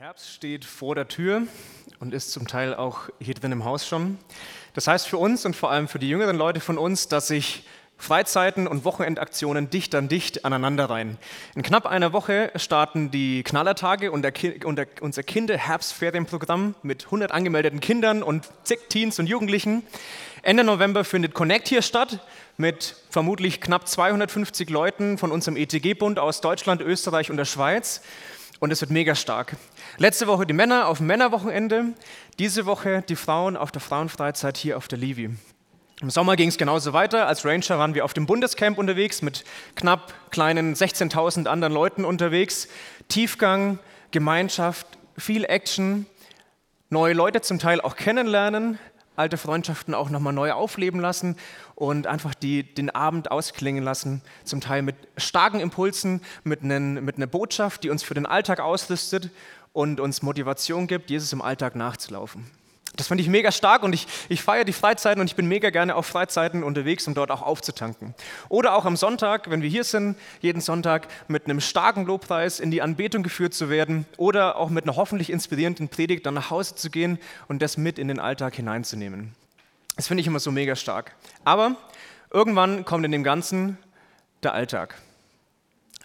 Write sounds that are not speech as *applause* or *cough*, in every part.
Herbst steht vor der Tür und ist zum Teil auch hier drin im Haus schon. Das heißt für uns und vor allem für die jüngeren Leute von uns, dass sich Freizeiten und Wochenendaktionen dicht an dicht aneinander rein. In knapp einer Woche starten die Knallertage und, der, und der, unser Kinderherbstferienprogramm mit 100 angemeldeten Kindern und zig Teens und Jugendlichen. Ende November findet Connect hier statt mit vermutlich knapp 250 Leuten von unserem ETG-Bund aus Deutschland, Österreich und der Schweiz und es wird mega stark. Letzte Woche die Männer auf dem Männerwochenende, diese Woche die Frauen auf der Frauenfreizeit hier auf der Livi. Im Sommer ging es genauso weiter. Als Ranger waren wir auf dem Bundescamp unterwegs mit knapp kleinen 16.000 anderen Leuten unterwegs. Tiefgang, Gemeinschaft, viel Action, neue Leute zum Teil auch kennenlernen, alte Freundschaften auch nochmal neu aufleben lassen und einfach die, den Abend ausklingen lassen, zum Teil mit starken Impulsen, mit, einen, mit einer Botschaft, die uns für den Alltag ausrüstet und uns Motivation gibt, Jesus im Alltag nachzulaufen. Das fand ich mega stark und ich, ich feiere die Freizeiten und ich bin mega gerne auf Freizeiten unterwegs, um dort auch aufzutanken. Oder auch am Sonntag, wenn wir hier sind, jeden Sonntag mit einem starken Lobpreis in die Anbetung geführt zu werden oder auch mit einer hoffentlich inspirierenden Predigt dann nach Hause zu gehen und das mit in den Alltag hineinzunehmen. Das finde ich immer so mega stark. Aber irgendwann kommt in dem Ganzen der Alltag.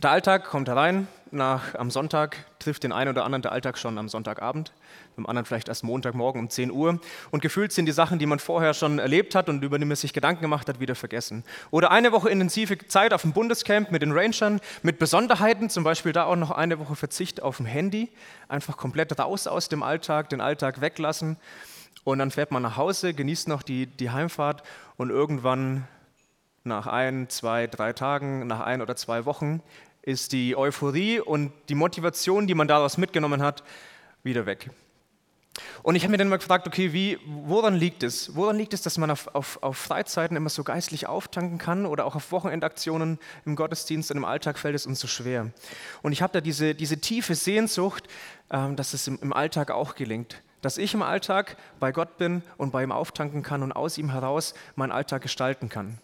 Der Alltag kommt herein, nach, am Sonntag trifft den einen oder anderen der Alltag schon am Sonntagabend, beim anderen vielleicht erst Montagmorgen um 10 Uhr. Und gefühlt sind die Sachen, die man vorher schon erlebt hat und über die man sich Gedanken gemacht hat, wieder vergessen. Oder eine Woche intensive Zeit auf dem Bundescamp mit den Rangern, mit Besonderheiten, zum Beispiel da auch noch eine Woche Verzicht auf dem Handy, einfach komplett raus aus dem Alltag, den Alltag weglassen. Und dann fährt man nach Hause, genießt noch die, die Heimfahrt und irgendwann nach ein, zwei, drei Tagen, nach ein oder zwei Wochen ist die Euphorie und die Motivation, die man daraus mitgenommen hat, wieder weg. Und ich habe mir dann mal gefragt, okay, wie, woran liegt es? Woran liegt es, dass man auf, auf, auf Freizeiten immer so geistlich auftanken kann oder auch auf Wochenendaktionen im Gottesdienst und im Alltag fällt es uns so schwer? Und ich habe da diese, diese tiefe Sehnsucht, ähm, dass es im, im Alltag auch gelingt. Dass ich im Alltag bei Gott bin und bei ihm auftanken kann und aus ihm heraus meinen Alltag gestalten kann.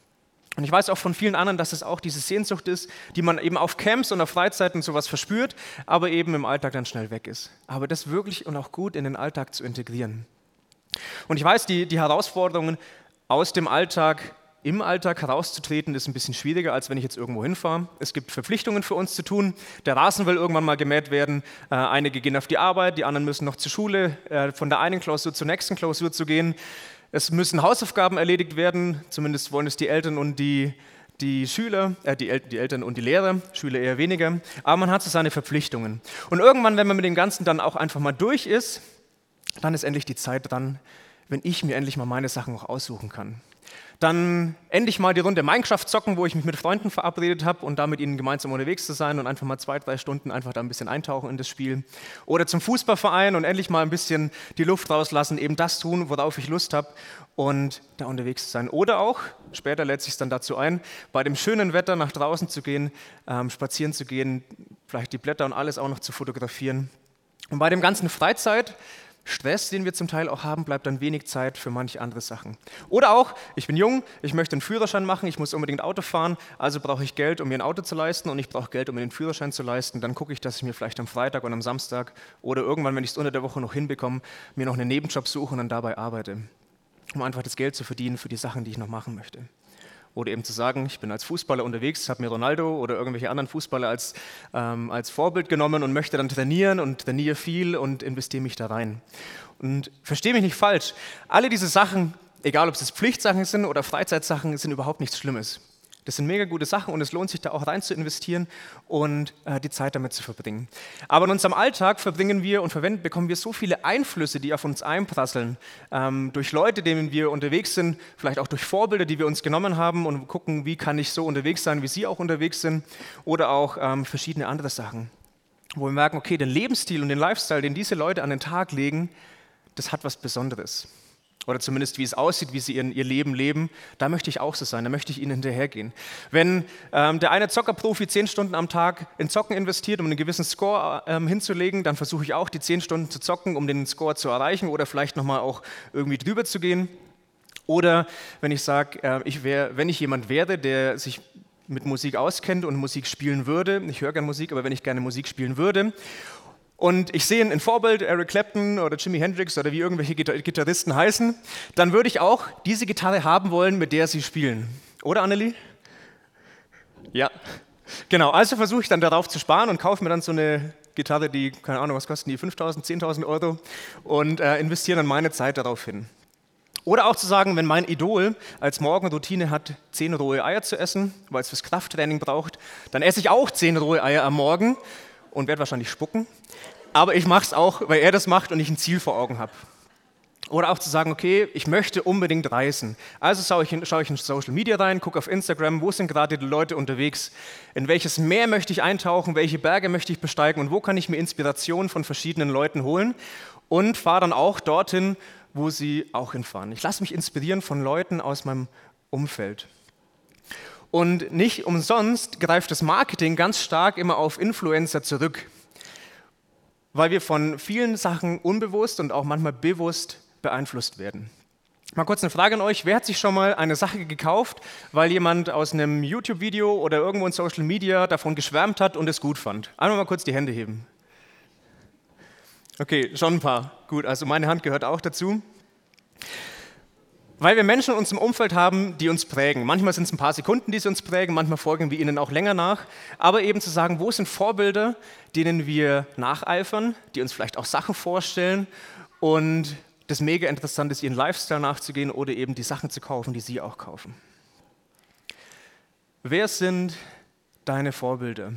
Und ich weiß auch von vielen anderen, dass es auch diese Sehnsucht ist, die man eben auf Camps und auf Freizeiten sowas verspürt, aber eben im Alltag dann schnell weg ist. Aber das wirklich und auch gut in den Alltag zu integrieren. Und ich weiß, die, die Herausforderungen aus dem Alltag im Alltag herauszutreten, ist ein bisschen schwieriger, als wenn ich jetzt irgendwo hinfahre. Es gibt Verpflichtungen für uns zu tun. Der Rasen will irgendwann mal gemäht werden. Äh, einige gehen auf die Arbeit, die anderen müssen noch zur Schule, äh, von der einen Klausur zur nächsten Klausur zu gehen. Es müssen Hausaufgaben erledigt werden, zumindest wollen es die Eltern und die, die Schüler, äh, die, El die Eltern und die Lehrer, Schüler eher weniger, aber man hat so seine Verpflichtungen. Und irgendwann, wenn man mit dem Ganzen dann auch einfach mal durch ist, dann ist endlich die Zeit dran, wenn ich mir endlich mal meine Sachen auch aussuchen kann. Dann endlich mal die Runde Minecraft zocken, wo ich mich mit Freunden verabredet habe und da mit ihnen gemeinsam unterwegs zu sein und einfach mal zwei, drei Stunden einfach da ein bisschen eintauchen in das Spiel. Oder zum Fußballverein und endlich mal ein bisschen die Luft rauslassen, eben das tun, worauf ich Lust habe und da unterwegs zu sein. Oder auch, später lädt sich dann dazu ein, bei dem schönen Wetter nach draußen zu gehen, ähm, spazieren zu gehen, vielleicht die Blätter und alles auch noch zu fotografieren. Und bei dem ganzen Freizeit Stress, den wir zum Teil auch haben, bleibt dann wenig Zeit für manche andere Sachen. Oder auch, ich bin jung, ich möchte einen Führerschein machen, ich muss unbedingt Auto fahren, also brauche ich Geld, um mir ein Auto zu leisten und ich brauche Geld, um mir den Führerschein zu leisten. Dann gucke ich, dass ich mir vielleicht am Freitag und am Samstag oder irgendwann, wenn ich es unter der Woche noch hinbekomme, mir noch einen Nebenjob suche und dann dabei arbeite, um einfach das Geld zu verdienen für die Sachen, die ich noch machen möchte. Oder eben zu sagen, ich bin als Fußballer unterwegs, habe mir Ronaldo oder irgendwelche anderen Fußballer als, ähm, als Vorbild genommen und möchte dann trainieren und trainiere viel und investiere mich da rein. Und verstehe mich nicht falsch, alle diese Sachen, egal ob es Pflichtsachen sind oder Freizeitsachen, sind überhaupt nichts Schlimmes. Das sind mega gute Sachen und es lohnt sich da auch rein zu investieren und äh, die Zeit damit zu verbringen. Aber in unserem Alltag verbringen wir und verwenden, bekommen wir so viele Einflüsse, die auf uns einprasseln. Ähm, durch Leute, denen wir unterwegs sind, vielleicht auch durch Vorbilder, die wir uns genommen haben und gucken, wie kann ich so unterwegs sein, wie sie auch unterwegs sind. Oder auch ähm, verschiedene andere Sachen, wo wir merken, okay, den Lebensstil und den Lifestyle, den diese Leute an den Tag legen, das hat was Besonderes oder zumindest wie es aussieht, wie sie ihren, ihr Leben leben, da möchte ich auch so sein, da möchte ich ihnen hinterhergehen. Wenn ähm, der eine Zockerprofi zehn Stunden am Tag in Zocken investiert, um einen gewissen Score ähm, hinzulegen, dann versuche ich auch die zehn Stunden zu zocken, um den Score zu erreichen oder vielleicht nochmal auch irgendwie drüber zu gehen. Oder wenn ich sage, äh, wenn ich jemand wäre, der sich mit Musik auskennt und Musik spielen würde, ich höre gerne Musik, aber wenn ich gerne Musik spielen würde und ich sehe ein Vorbild, Eric Clapton oder Jimi Hendrix oder wie irgendwelche Gitarristen heißen, dann würde ich auch diese Gitarre haben wollen, mit der sie spielen. Oder Annelie? Ja. Genau, also versuche ich dann darauf zu sparen und kaufe mir dann so eine Gitarre, die, keine Ahnung, was kosten die, 5.000, 10.000 Euro und äh, investiere dann meine Zeit darauf hin. Oder auch zu sagen, wenn mein Idol als Morgenroutine hat, zehn rohe Eier zu essen, weil es fürs Krafttraining braucht, dann esse ich auch zehn rohe Eier am Morgen und werde wahrscheinlich spucken. Aber ich mache es auch, weil er das macht und ich ein Ziel vor Augen habe. Oder auch zu sagen, okay, ich möchte unbedingt reisen. Also schaue ich, in, ich in Social Media rein, gucke auf Instagram, wo sind gerade die Leute unterwegs, in welches Meer möchte ich eintauchen, welche Berge möchte ich besteigen und wo kann ich mir Inspiration von verschiedenen Leuten holen und fahre dann auch dorthin, wo sie auch hinfahren. Ich lasse mich inspirieren von Leuten aus meinem Umfeld. Und nicht umsonst greift das Marketing ganz stark immer auf Influencer zurück, weil wir von vielen Sachen unbewusst und auch manchmal bewusst beeinflusst werden. Mal kurz eine Frage an euch. Wer hat sich schon mal eine Sache gekauft, weil jemand aus einem YouTube-Video oder irgendwo in Social Media davon geschwärmt hat und es gut fand? Einmal mal kurz die Hände heben. Okay, schon ein paar. Gut, also meine Hand gehört auch dazu. Weil wir Menschen in unserem Umfeld haben, die uns prägen. Manchmal sind es ein paar Sekunden, die sie uns prägen, manchmal folgen wir ihnen auch länger nach. Aber eben zu sagen, wo sind Vorbilder, denen wir nacheifern, die uns vielleicht auch Sachen vorstellen und das mega interessant ist, ihren Lifestyle nachzugehen oder eben die Sachen zu kaufen, die sie auch kaufen. Wer sind deine Vorbilder?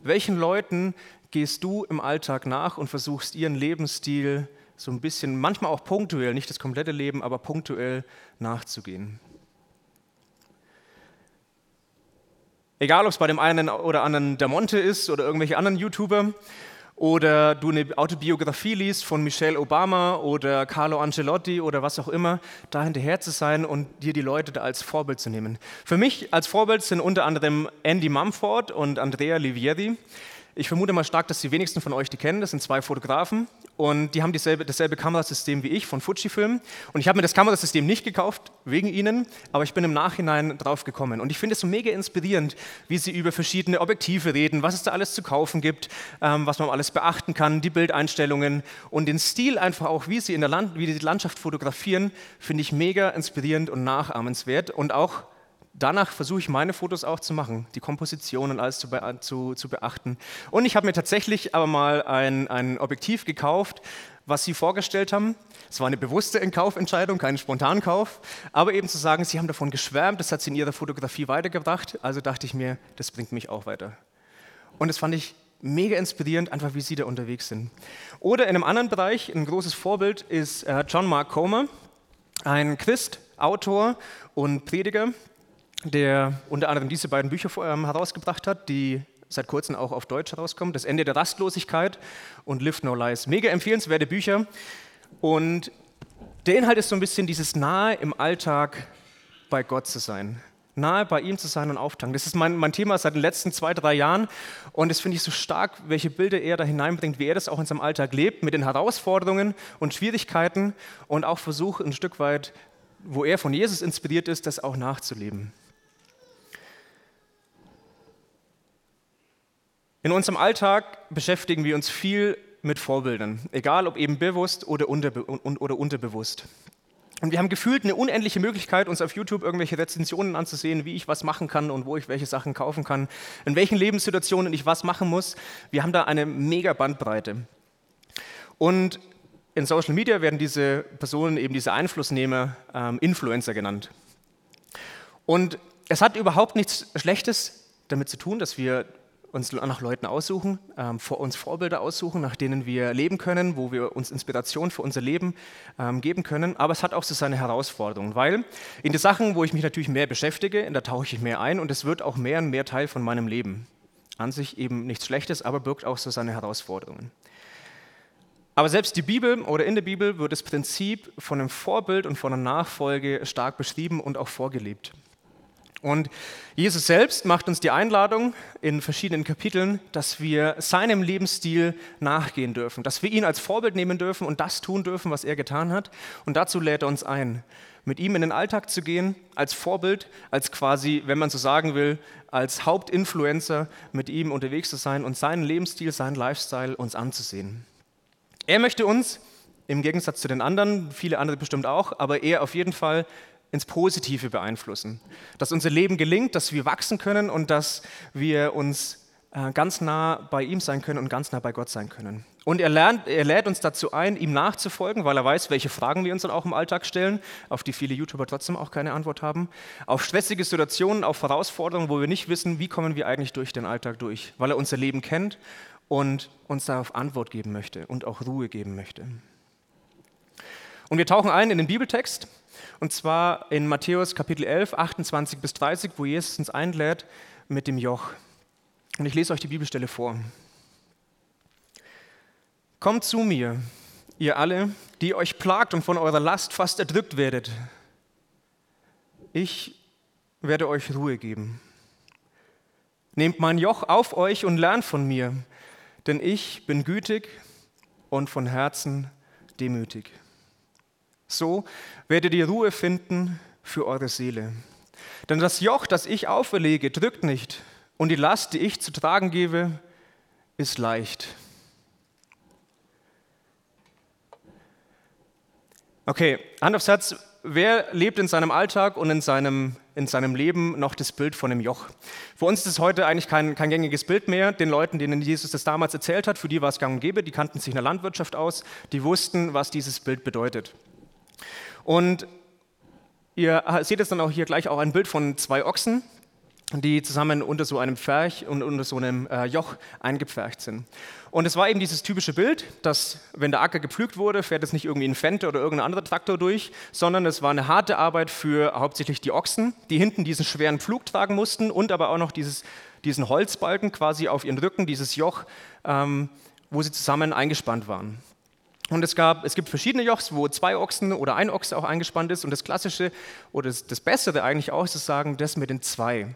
Welchen Leuten gehst du im Alltag nach und versuchst ihren Lebensstil zu so ein bisschen, manchmal auch punktuell, nicht das komplette Leben, aber punktuell nachzugehen. Egal, ob es bei dem einen oder anderen der Monte ist oder irgendwelche anderen YouTuber oder du eine Autobiografie liest von Michelle Obama oder Carlo Ancelotti oder was auch immer, da hinterher zu sein und dir die Leute da als Vorbild zu nehmen. Für mich als Vorbild sind unter anderem Andy Mumford und Andrea Livieri. Ich vermute mal stark, dass die wenigsten von euch die kennen. Das sind zwei Fotografen und die haben dieselbe, dasselbe Kamerasystem wie ich von Fujifilm. Und ich habe mir das Kamerasystem nicht gekauft wegen ihnen, aber ich bin im Nachhinein drauf gekommen. Und ich finde es so mega inspirierend, wie sie über verschiedene Objektive reden, was es da alles zu kaufen gibt, ähm, was man alles beachten kann, die Bildeinstellungen und den Stil einfach auch, wie sie in der Land, wie die Landschaft fotografieren, finde ich mega inspirierend und nachahmenswert und auch danach versuche ich meine Fotos auch zu machen, die Komposition und alles zu, be zu, zu beachten. Und ich habe mir tatsächlich aber mal ein, ein Objektiv gekauft, was Sie vorgestellt haben. Es war eine bewusste Kaufentscheidung, kein Spontankauf, aber eben zu sagen, Sie haben davon geschwärmt, das hat Sie in Ihrer Fotografie weitergebracht, also dachte ich mir, das bringt mich auch weiter. Und das fand ich mega inspirierend, einfach wie Sie da unterwegs sind. Oder in einem anderen Bereich, ein großes Vorbild ist äh, John Mark Comer, ein Christ, Autor und Prediger, der unter anderem diese beiden Bücher ähm, herausgebracht hat, die seit kurzem auch auf Deutsch herauskommen. Das Ende der Rastlosigkeit und Live No Lies. Mega empfehlenswerte Bücher. Und der Inhalt ist so ein bisschen dieses nahe im Alltag bei Gott zu sein. Nahe bei ihm zu sein und auftanken. Das ist mein, mein Thema seit den letzten zwei, drei Jahren. Und das finde ich so stark, welche Bilder er da hineinbringt, wie er das auch in seinem Alltag lebt, mit den Herausforderungen und Schwierigkeiten und auch versucht ein Stück weit, wo er von Jesus inspiriert ist, das auch nachzuleben. In unserem Alltag beschäftigen wir uns viel mit Vorbildern, egal ob eben bewusst oder, unterbe oder unterbewusst. Und wir haben gefühlt eine unendliche Möglichkeit, uns auf YouTube irgendwelche Rezensionen anzusehen, wie ich was machen kann und wo ich welche Sachen kaufen kann, in welchen Lebenssituationen ich was machen muss. Wir haben da eine mega Bandbreite. Und in Social Media werden diese Personen, eben diese Einflussnehmer, ähm, Influencer genannt. Und es hat überhaupt nichts Schlechtes damit zu tun, dass wir uns nach Leuten aussuchen, ähm, uns Vorbilder aussuchen, nach denen wir leben können, wo wir uns Inspiration für unser Leben ähm, geben können. Aber es hat auch so seine Herausforderungen, weil in die Sachen, wo ich mich natürlich mehr beschäftige, da tauche ich mehr ein und es wird auch mehr und mehr Teil von meinem Leben. An sich eben nichts Schlechtes, aber birgt auch so seine Herausforderungen. Aber selbst die Bibel oder in der Bibel wird das Prinzip von einem Vorbild und von einer Nachfolge stark beschrieben und auch vorgelebt. Und Jesus selbst macht uns die Einladung in verschiedenen Kapiteln, dass wir seinem Lebensstil nachgehen dürfen, dass wir ihn als Vorbild nehmen dürfen und das tun dürfen, was er getan hat. Und dazu lädt er uns ein, mit ihm in den Alltag zu gehen, als Vorbild, als quasi, wenn man so sagen will, als Hauptinfluencer mit ihm unterwegs zu sein und seinen Lebensstil, seinen Lifestyle uns anzusehen. Er möchte uns, im Gegensatz zu den anderen, viele andere bestimmt auch, aber er auf jeden Fall ins Positive beeinflussen. Dass unser Leben gelingt, dass wir wachsen können und dass wir uns äh, ganz nah bei ihm sein können und ganz nah bei Gott sein können. Und er, lernt, er lädt uns dazu ein, ihm nachzufolgen, weil er weiß, welche Fragen wir uns dann auch im Alltag stellen, auf die viele YouTuber trotzdem auch keine Antwort haben. Auf stressige Situationen, auf Herausforderungen, wo wir nicht wissen, wie kommen wir eigentlich durch den Alltag durch, weil er unser Leben kennt und uns darauf Antwort geben möchte und auch Ruhe geben möchte. Und wir tauchen ein in den Bibeltext und zwar in Matthäus Kapitel 11, 28 bis 30, wo Jesus uns einlädt mit dem Joch. Und ich lese euch die Bibelstelle vor. Kommt zu mir, ihr alle, die euch plagt und von eurer Last fast erdrückt werdet. Ich werde euch Ruhe geben. Nehmt mein Joch auf euch und lernt von mir, denn ich bin gütig und von Herzen demütig. So werdet ihr Ruhe finden für eure Seele. Denn das Joch, das ich auferlege, drückt nicht, und die Last, die ich zu tragen gebe, ist leicht. Okay, Hand aufs Herz, wer lebt in seinem Alltag und in seinem, in seinem Leben noch das Bild von dem Joch? Für uns ist es heute eigentlich kein, kein gängiges Bild mehr. Den Leuten, denen Jesus das damals erzählt hat, für die war es gang und gäbe, die kannten sich in der Landwirtschaft aus, die wussten, was dieses Bild bedeutet. Und ihr seht jetzt dann auch hier gleich auch ein Bild von zwei Ochsen, die zusammen unter so einem Pferch und unter so einem äh, Joch eingepfercht sind. Und es war eben dieses typische Bild, dass wenn der Acker gepflügt wurde, fährt es nicht irgendwie ein Fente oder irgendein anderer Traktor durch, sondern es war eine harte Arbeit für hauptsächlich die Ochsen, die hinten diesen schweren Pflug tragen mussten und aber auch noch dieses, diesen Holzbalken quasi auf ihren Rücken, dieses Joch, ähm, wo sie zusammen eingespannt waren. Und es, gab, es gibt verschiedene Jochs, wo zwei Ochsen oder ein Ochse auch eingespannt ist. Und das Klassische oder das, das Bessere eigentlich auch ist zu sagen, das mit den zwei.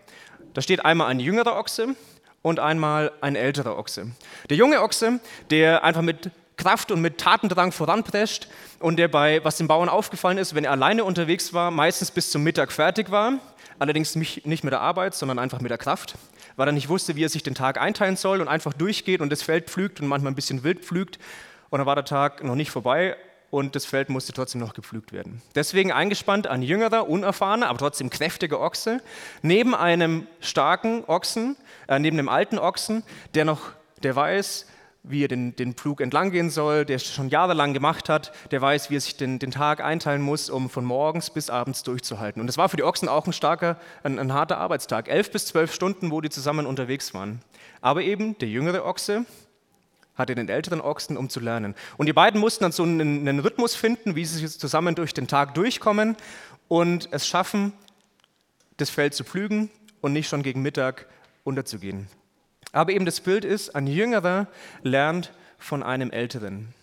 Da steht einmal ein jüngerer Ochse und einmal ein älterer Ochse. Der junge Ochse, der einfach mit Kraft und mit Tatendrang voranprescht und der bei, was den Bauern aufgefallen ist, wenn er alleine unterwegs war, meistens bis zum Mittag fertig war. Allerdings nicht mit der Arbeit, sondern einfach mit der Kraft, weil er nicht wusste, wie er sich den Tag einteilen soll und einfach durchgeht und das Feld pflügt und manchmal ein bisschen wild pflügt und dann war der Tag noch nicht vorbei und das Feld musste trotzdem noch gepflügt werden. Deswegen eingespannt ein jüngerer, unerfahrener, aber trotzdem kräftiger Ochse, neben einem starken Ochsen, äh, neben dem alten Ochsen, der noch, der weiß, wie er den, den Pflug entlang gehen soll, der es schon jahrelang gemacht hat, der weiß, wie er sich den, den Tag einteilen muss, um von morgens bis abends durchzuhalten. Und das war für die Ochsen auch ein starker, ein, ein harter Arbeitstag. Elf bis zwölf Stunden, wo die zusammen unterwegs waren. Aber eben der jüngere Ochse, hatte den älteren Ochsen, um zu lernen. Und die beiden mussten dann so einen, einen Rhythmus finden, wie sie zusammen durch den Tag durchkommen und es schaffen, das Feld zu pflügen und nicht schon gegen Mittag unterzugehen. Aber eben das Bild ist, ein Jüngerer lernt von einem Älteren.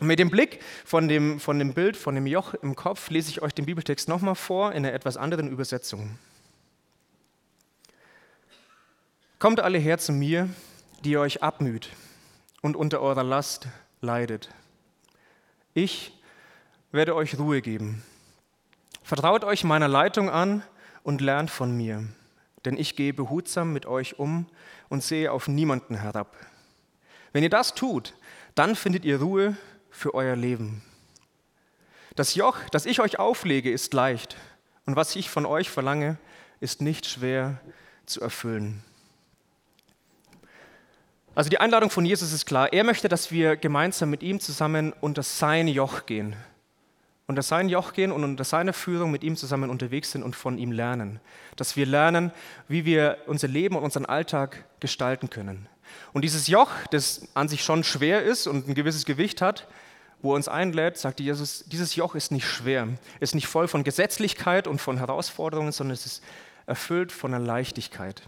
Mit dem Blick von dem, von dem Bild, von dem Joch im Kopf, lese ich euch den Bibeltext nochmal vor in einer etwas anderen Übersetzung. Kommt alle her zu mir, die ihr euch abmüht und unter eurer Last leidet. Ich werde euch Ruhe geben. Vertraut euch meiner Leitung an und lernt von mir, denn ich gehe behutsam mit euch um und sehe auf niemanden herab. Wenn ihr das tut, dann findet ihr Ruhe für euer Leben. Das Joch, das ich euch auflege, ist leicht und was ich von euch verlange, ist nicht schwer zu erfüllen. Also die Einladung von Jesus ist klar. Er möchte, dass wir gemeinsam mit ihm zusammen unter sein Joch gehen. Unter sein Joch gehen und unter seine Führung mit ihm zusammen unterwegs sind und von ihm lernen. Dass wir lernen, wie wir unser Leben und unseren Alltag gestalten können. Und dieses Joch, das an sich schon schwer ist und ein gewisses Gewicht hat, wo er uns einlädt, sagt Jesus, dieses Joch ist nicht schwer, ist nicht voll von Gesetzlichkeit und von Herausforderungen, sondern es ist erfüllt von einer Leichtigkeit.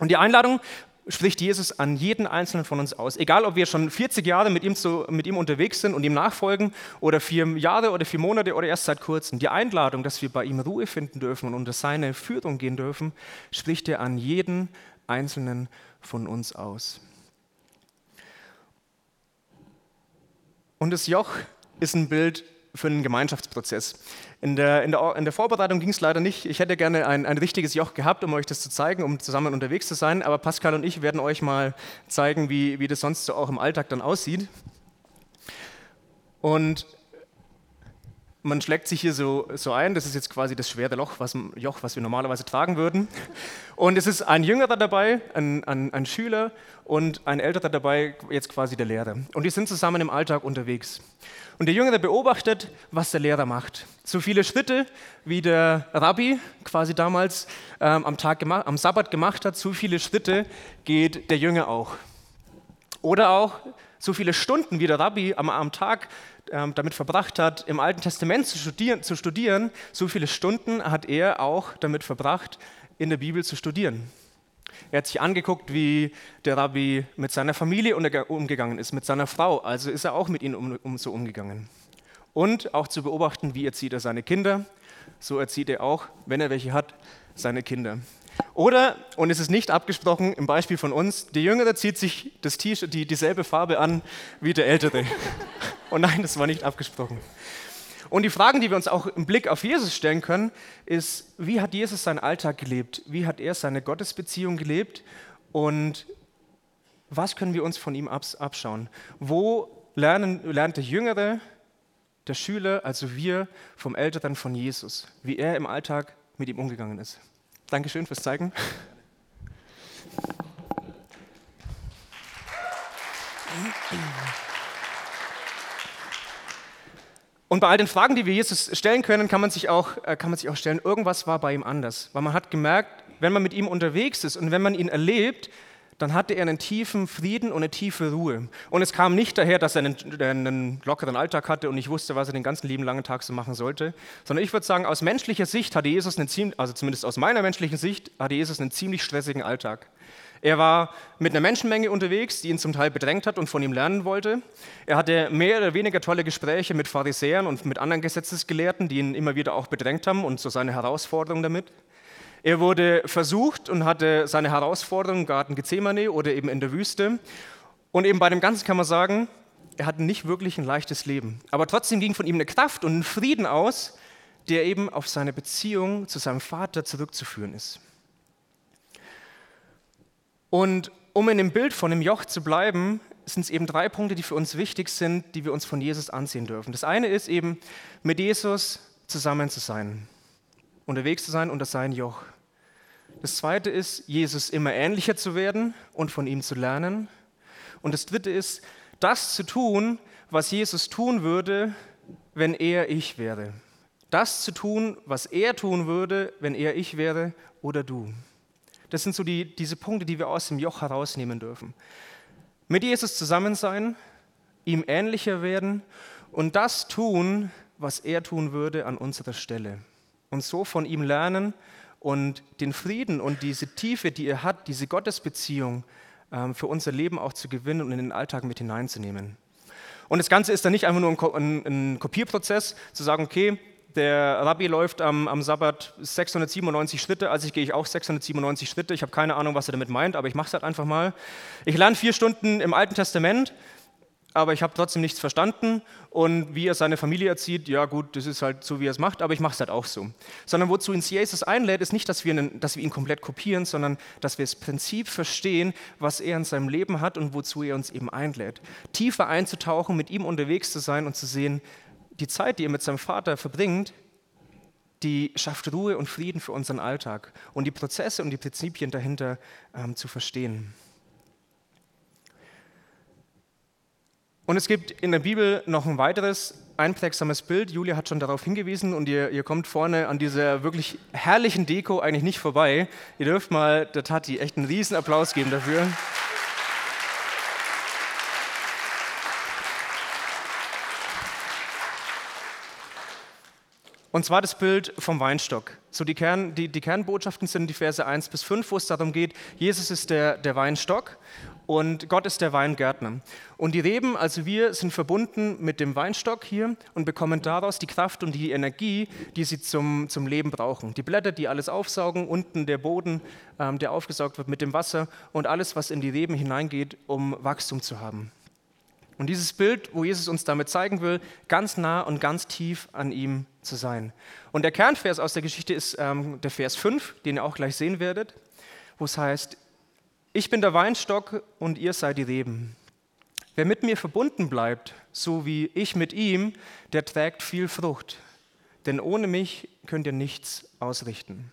Und die Einladung spricht Jesus an jeden einzelnen von uns aus. Egal, ob wir schon 40 Jahre mit ihm, zu, mit ihm unterwegs sind und ihm nachfolgen oder vier Jahre oder vier Monate oder erst seit kurzem. Die Einladung, dass wir bei ihm Ruhe finden dürfen und unter seine Führung gehen dürfen, spricht er an jeden einzelnen von uns aus. Und das Joch ist ein Bild für einen Gemeinschaftsprozess. In der, in der, in der Vorbereitung ging es leider nicht. Ich hätte gerne ein, ein richtiges Joch gehabt, um euch das zu zeigen, um zusammen unterwegs zu sein. Aber Pascal und ich werden euch mal zeigen, wie, wie das sonst so auch im Alltag dann aussieht. Und man schlägt sich hier so, so ein, das ist jetzt quasi das schwere Loch, was, Joch, was wir normalerweise tragen würden. Und es ist ein Jüngerer dabei, ein, ein, ein Schüler und ein Älterer dabei, jetzt quasi der Lehrer. Und die sind zusammen im Alltag unterwegs. Und der Jüngere beobachtet, was der Lehrer macht. So viele Schritte, wie der Rabbi quasi damals ähm, am, Tag am Sabbat gemacht hat, so viele Schritte geht der Jünger auch. Oder auch so viele Stunden, wie der Rabbi am, am Tag ähm, damit verbracht hat, im Alten Testament zu studieren, zu studieren, so viele Stunden hat er auch damit verbracht, in der Bibel zu studieren. Er hat sich angeguckt, wie der Rabbi mit seiner Familie umgegangen ist, mit seiner Frau. Also ist er auch mit ihnen um, um so umgegangen. Und auch zu beobachten, wie erzieht er seine Kinder. So erzieht er auch, wenn er welche hat, seine Kinder. Oder, und es ist nicht abgesprochen, im Beispiel von uns, der Jüngere zieht sich das T-Shirt, die, dieselbe Farbe an wie der Ältere. Und *laughs* nein, das war nicht abgesprochen. Und die Fragen, die wir uns auch im Blick auf Jesus stellen können, ist, wie hat Jesus seinen Alltag gelebt? Wie hat er seine Gottesbeziehung gelebt? Und was können wir uns von ihm abschauen? Wo lernen, lernt der Jüngere, der Schüler, also wir, vom Älteren von Jesus, wie er im Alltag mit ihm umgegangen ist? Dankeschön fürs Zeigen. Und bei all den Fragen, die wir Jesus stellen können, kann man, sich auch, äh, kann man sich auch stellen, irgendwas war bei ihm anders. Weil man hat gemerkt, wenn man mit ihm unterwegs ist und wenn man ihn erlebt, dann hatte er einen tiefen Frieden und eine tiefe Ruhe. Und es kam nicht daher, dass er einen, einen, lockeren Alltag hatte und nicht wusste, was er den ganzen lieben langen Tag so machen sollte, sondern ich würde sagen, aus menschlicher Sicht hatte Jesus einen ziemlich, also zumindest aus meiner menschlichen Sicht, hatte Jesus einen ziemlich stressigen Alltag. Er war mit einer Menschenmenge unterwegs, die ihn zum Teil bedrängt hat und von ihm lernen wollte. Er hatte mehr oder weniger tolle Gespräche mit Pharisäern und mit anderen Gesetzesgelehrten, die ihn immer wieder auch bedrängt haben und so seine Herausforderung damit. Er wurde versucht und hatte seine Herausforderung im Garten Gethsemane oder eben in der Wüste. Und eben bei dem Ganzen kann man sagen, er hatte nicht wirklich ein leichtes Leben. Aber trotzdem ging von ihm eine Kraft und ein Frieden aus, der eben auf seine Beziehung zu seinem Vater zurückzuführen ist. Und um in dem Bild von dem Joch zu bleiben, sind es eben drei Punkte, die für uns wichtig sind, die wir uns von Jesus ansehen dürfen. Das eine ist eben, mit Jesus zusammen zu sein, unterwegs zu sein unter sein Joch. Das zweite ist, Jesus immer ähnlicher zu werden und von ihm zu lernen. Und das dritte ist, das zu tun, was Jesus tun würde, wenn er ich wäre. Das zu tun, was er tun würde, wenn er ich wäre oder du. Das sind so die, diese Punkte, die wir aus dem Joch herausnehmen dürfen. Mit Jesus zusammen sein, ihm ähnlicher werden und das tun, was er tun würde an unserer Stelle. Und so von ihm lernen und den Frieden und diese Tiefe, die er hat, diese Gottesbeziehung ähm, für unser Leben auch zu gewinnen und in den Alltag mit hineinzunehmen. Und das Ganze ist dann nicht einfach nur ein, Kopierprozess, zu sagen, okay, der Rabbi läuft am, am Sabbat 697 Schritte, also ich gehe ich auch 697 Schritte. Ich habe keine Ahnung, was er damit meint, aber ich mache es halt einfach mal. Ich lerne vier Stunden im Alten Testament, aber ich habe trotzdem nichts verstanden. Und wie er seine Familie erzieht, ja gut, das ist halt so, wie er es macht, aber ich mache es halt auch so. Sondern wozu uns Jesus einlädt, ist nicht, dass wir, einen, dass wir ihn komplett kopieren, sondern dass wir das Prinzip verstehen, was er in seinem Leben hat und wozu er uns eben einlädt. Tiefer einzutauchen, mit ihm unterwegs zu sein und zu sehen, die Zeit, die er mit seinem Vater verbringt, die schafft Ruhe und Frieden für unseren Alltag und die Prozesse und die Prinzipien dahinter ähm, zu verstehen. Und es gibt in der Bibel noch ein weiteres einprägsames Bild. Julia hat schon darauf hingewiesen und ihr, ihr kommt vorne an dieser wirklich herrlichen Deko eigentlich nicht vorbei. Ihr dürft mal der Tati echt einen riesen Applaus geben dafür. Und zwar das Bild vom Weinstock. So die, Kern, die, die Kernbotschaften sind die Verse 1 bis 5, wo es darum geht, Jesus ist der, der Weinstock und Gott ist der Weingärtner. Und die Reben, also wir, sind verbunden mit dem Weinstock hier und bekommen daraus die Kraft und die Energie, die sie zum, zum Leben brauchen. Die Blätter, die alles aufsaugen, unten der Boden, ähm, der aufgesaugt wird mit dem Wasser und alles, was in die Reben hineingeht, um Wachstum zu haben. Und dieses Bild, wo Jesus uns damit zeigen will, ganz nah und ganz tief an ihm zu sein. Und der Kernvers aus der Geschichte ist ähm, der Vers 5, den ihr auch gleich sehen werdet, wo es heißt, ich bin der Weinstock und ihr seid die Reben. Wer mit mir verbunden bleibt, so wie ich mit ihm, der trägt viel Frucht. Denn ohne mich könnt ihr nichts ausrichten.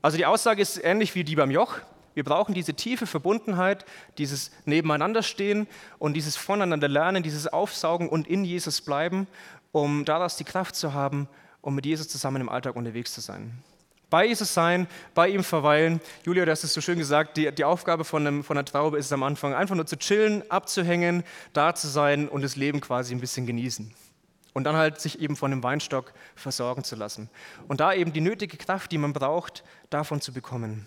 Also die Aussage ist ähnlich wie die beim Joch. Wir brauchen diese tiefe Verbundenheit, dieses Nebeneinanderstehen und dieses Voneinander lernen, dieses Aufsaugen und in Jesus bleiben, um daraus die Kraft zu haben, um mit Jesus zusammen im Alltag unterwegs zu sein. Bei Jesus sein, bei ihm verweilen. Julia, du hast es so schön gesagt, die, die Aufgabe von, einem, von einer Traube ist es am Anfang, einfach nur zu chillen, abzuhängen, da zu sein und das Leben quasi ein bisschen genießen. Und dann halt sich eben von dem Weinstock versorgen zu lassen. Und da eben die nötige Kraft, die man braucht, davon zu bekommen.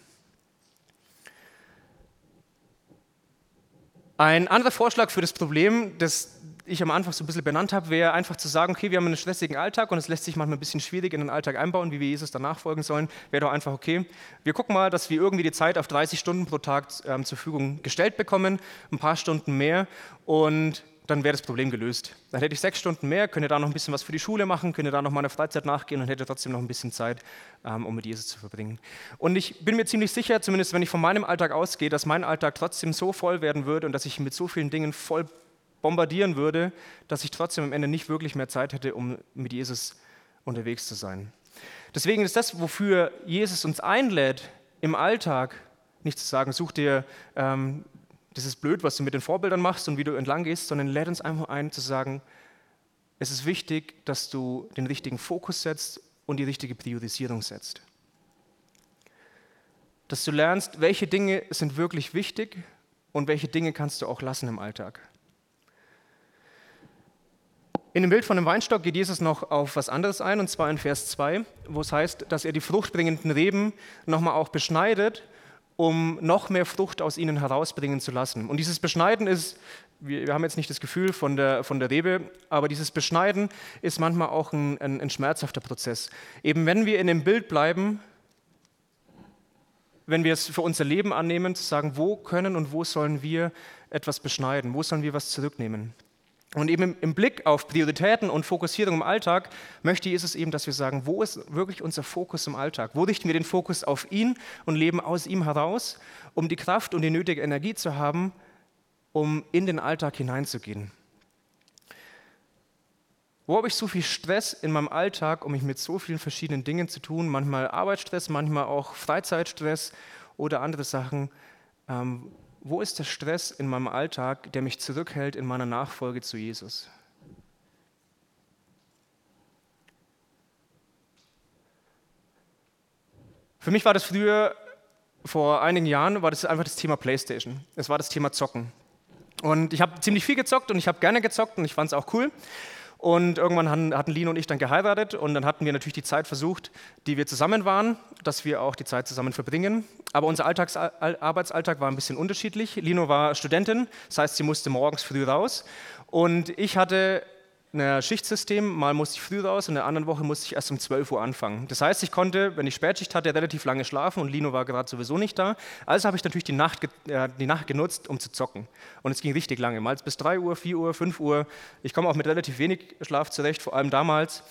Ein anderer Vorschlag für das Problem, das ich am Anfang so ein bisschen benannt habe, wäre einfach zu sagen, okay, wir haben einen stressigen Alltag und es lässt sich manchmal ein bisschen schwierig in den Alltag einbauen, wie wir Jesus danach folgen sollen, wäre doch einfach okay. Wir gucken mal, dass wir irgendwie die Zeit auf 30 Stunden pro Tag ähm, zur Verfügung gestellt bekommen, ein paar Stunden mehr und dann wäre das Problem gelöst. Dann hätte ich sechs Stunden mehr, könnte da noch ein bisschen was für die Schule machen, könnte da noch meiner Freizeit nachgehen und hätte trotzdem noch ein bisschen Zeit, ähm, um mit Jesus zu verbringen. Und ich bin mir ziemlich sicher, zumindest wenn ich von meinem Alltag ausgehe, dass mein Alltag trotzdem so voll werden würde und dass ich mit so vielen Dingen voll bombardieren würde, dass ich trotzdem am Ende nicht wirklich mehr Zeit hätte, um mit Jesus unterwegs zu sein. Deswegen ist das, wofür Jesus uns einlädt, im Alltag nicht zu sagen, such dir, ähm, das ist blöd, was du mit den Vorbildern machst und wie du entlang gehst, sondern lädt uns einfach ein zu sagen, es ist wichtig, dass du den richtigen Fokus setzt und die richtige Priorisierung setzt. Dass du lernst, welche Dinge sind wirklich wichtig und welche Dinge kannst du auch lassen im Alltag. In dem Bild von dem Weinstock geht Jesus noch auf was anderes ein, und zwar in Vers 2, wo es heißt, dass er die fruchtbringenden Reben nochmal auch beschneidet, um noch mehr Frucht aus ihnen herausbringen zu lassen. Und dieses Beschneiden ist, wir, haben jetzt nicht das Gefühl von der, von der Rebe, aber dieses Beschneiden ist manchmal auch ein, ein, ein schmerzhafter Prozess. Eben wenn wir in dem Bild bleiben, wenn wir es für unser Leben annehmen, zu sagen, wo können und wo sollen wir etwas beschneiden, wo sollen wir was zurücknehmen. Und eben im Blick auf Prioritäten und Fokussierung im Alltag möchte Jesus eben, dass wir sagen, wo ist wirklich unser Fokus im Alltag? Wo richten wir den Fokus auf ihn und leben aus ihm heraus, um die Kraft und die nötige Energie zu haben, um in den Alltag hineinzugehen? Wo habe ich so viel Stress in meinem Alltag, um mich mit so vielen verschiedenen Dingen zu tun? Manchmal Arbeitsstress, manchmal auch Freizeitstress oder andere Sachen. Ähm, wo ist der Stress in meinem Alltag, der mich zurückhält in meiner Nachfolge zu Jesus? Für mich war das früher, vor einigen Jahren, war das einfach das Thema Playstation. Es war das Thema Zocken. Und ich habe ziemlich viel gezockt und ich habe gerne gezockt und ich fand es auch cool. Und irgendwann hatten Lino und ich dann geheiratet und dann hatten wir natürlich die Zeit versucht, die wir zusammen waren, dass wir auch die Zeit zusammen verbringen. Aber unser Alltags Arbeitsalltag war ein bisschen unterschiedlich. Lino war Studentin, das heißt, sie musste morgens früh raus. Und ich hatte ein Schichtsystem, mal musste ich früh raus und in der anderen Woche musste ich erst um 12 Uhr anfangen. Das heißt, ich konnte, wenn ich Spätschicht hatte, relativ lange schlafen und Lino war gerade sowieso nicht da. Also habe ich natürlich die Nacht, äh, die Nacht genutzt, um zu zocken. Und es ging richtig lange, mal bis 3 Uhr, 4 Uhr, 5 Uhr. Ich komme auch mit relativ wenig Schlaf zurecht, vor allem damals.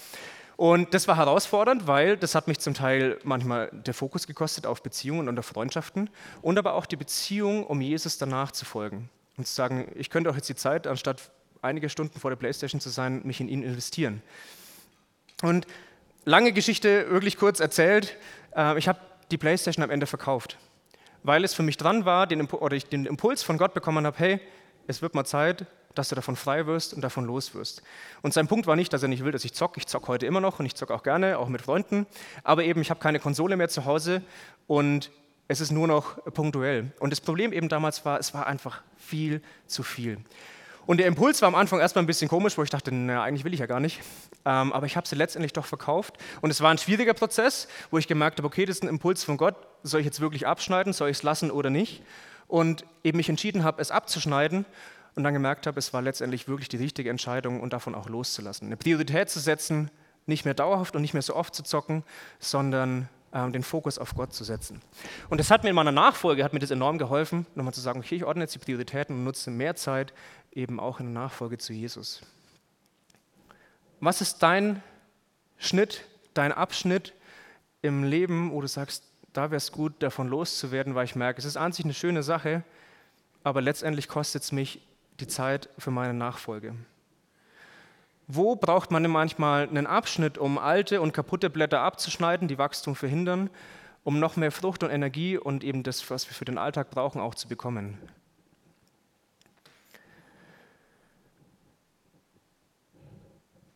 Und das war herausfordernd, weil das hat mich zum Teil manchmal der Fokus gekostet auf Beziehungen und auf Freundschaften und aber auch die Beziehung, um Jesus danach zu folgen. Und zu sagen, ich könnte auch jetzt die Zeit, anstatt einige Stunden vor der Playstation zu sein, mich in ihn investieren. Und lange Geschichte, wirklich kurz erzählt, äh, ich habe die Playstation am Ende verkauft, weil es für mich dran war, den, oder ich den Impuls von Gott bekommen habe, hey, es wird mal Zeit, dass du davon frei wirst und davon los wirst. Und sein Punkt war nicht, dass er nicht will, dass ich zocke. Ich zocke heute immer noch und ich zocke auch gerne, auch mit Freunden. Aber eben, ich habe keine Konsole mehr zu Hause und es ist nur noch punktuell. Und das Problem eben damals war, es war einfach viel zu viel. Und der Impuls war am Anfang erstmal ein bisschen komisch, wo ich dachte, na, eigentlich will ich ja gar nicht. Ähm, aber ich habe sie letztendlich doch verkauft. Und es war ein schwieriger Prozess, wo ich gemerkt habe, okay, das ist ein Impuls von Gott. Soll ich jetzt wirklich abschneiden? Soll ich es lassen oder nicht? Und eben mich entschieden habe, es abzuschneiden und dann gemerkt habe, es war letztendlich wirklich die richtige Entscheidung und davon auch loszulassen. Eine Priorität zu setzen, nicht mehr dauerhaft und nicht mehr so oft zu zocken, sondern ähm, den Fokus auf Gott zu setzen. Und das hat mir in meiner Nachfolge hat mir das enorm geholfen, nochmal zu sagen, okay, ich ordne jetzt die Prioritäten und nutze mehr Zeit eben auch in der Nachfolge zu Jesus. Was ist dein Schnitt, dein Abschnitt im Leben, wo du sagst, da wäre es gut, davon loszuwerden, weil ich merke, es ist an sich eine schöne Sache, aber letztendlich kostet es mich die Zeit für meine Nachfolge. Wo braucht man denn manchmal einen Abschnitt, um alte und kaputte Blätter abzuschneiden, die Wachstum verhindern, um noch mehr Frucht und Energie und eben das, was wir für den Alltag brauchen, auch zu bekommen?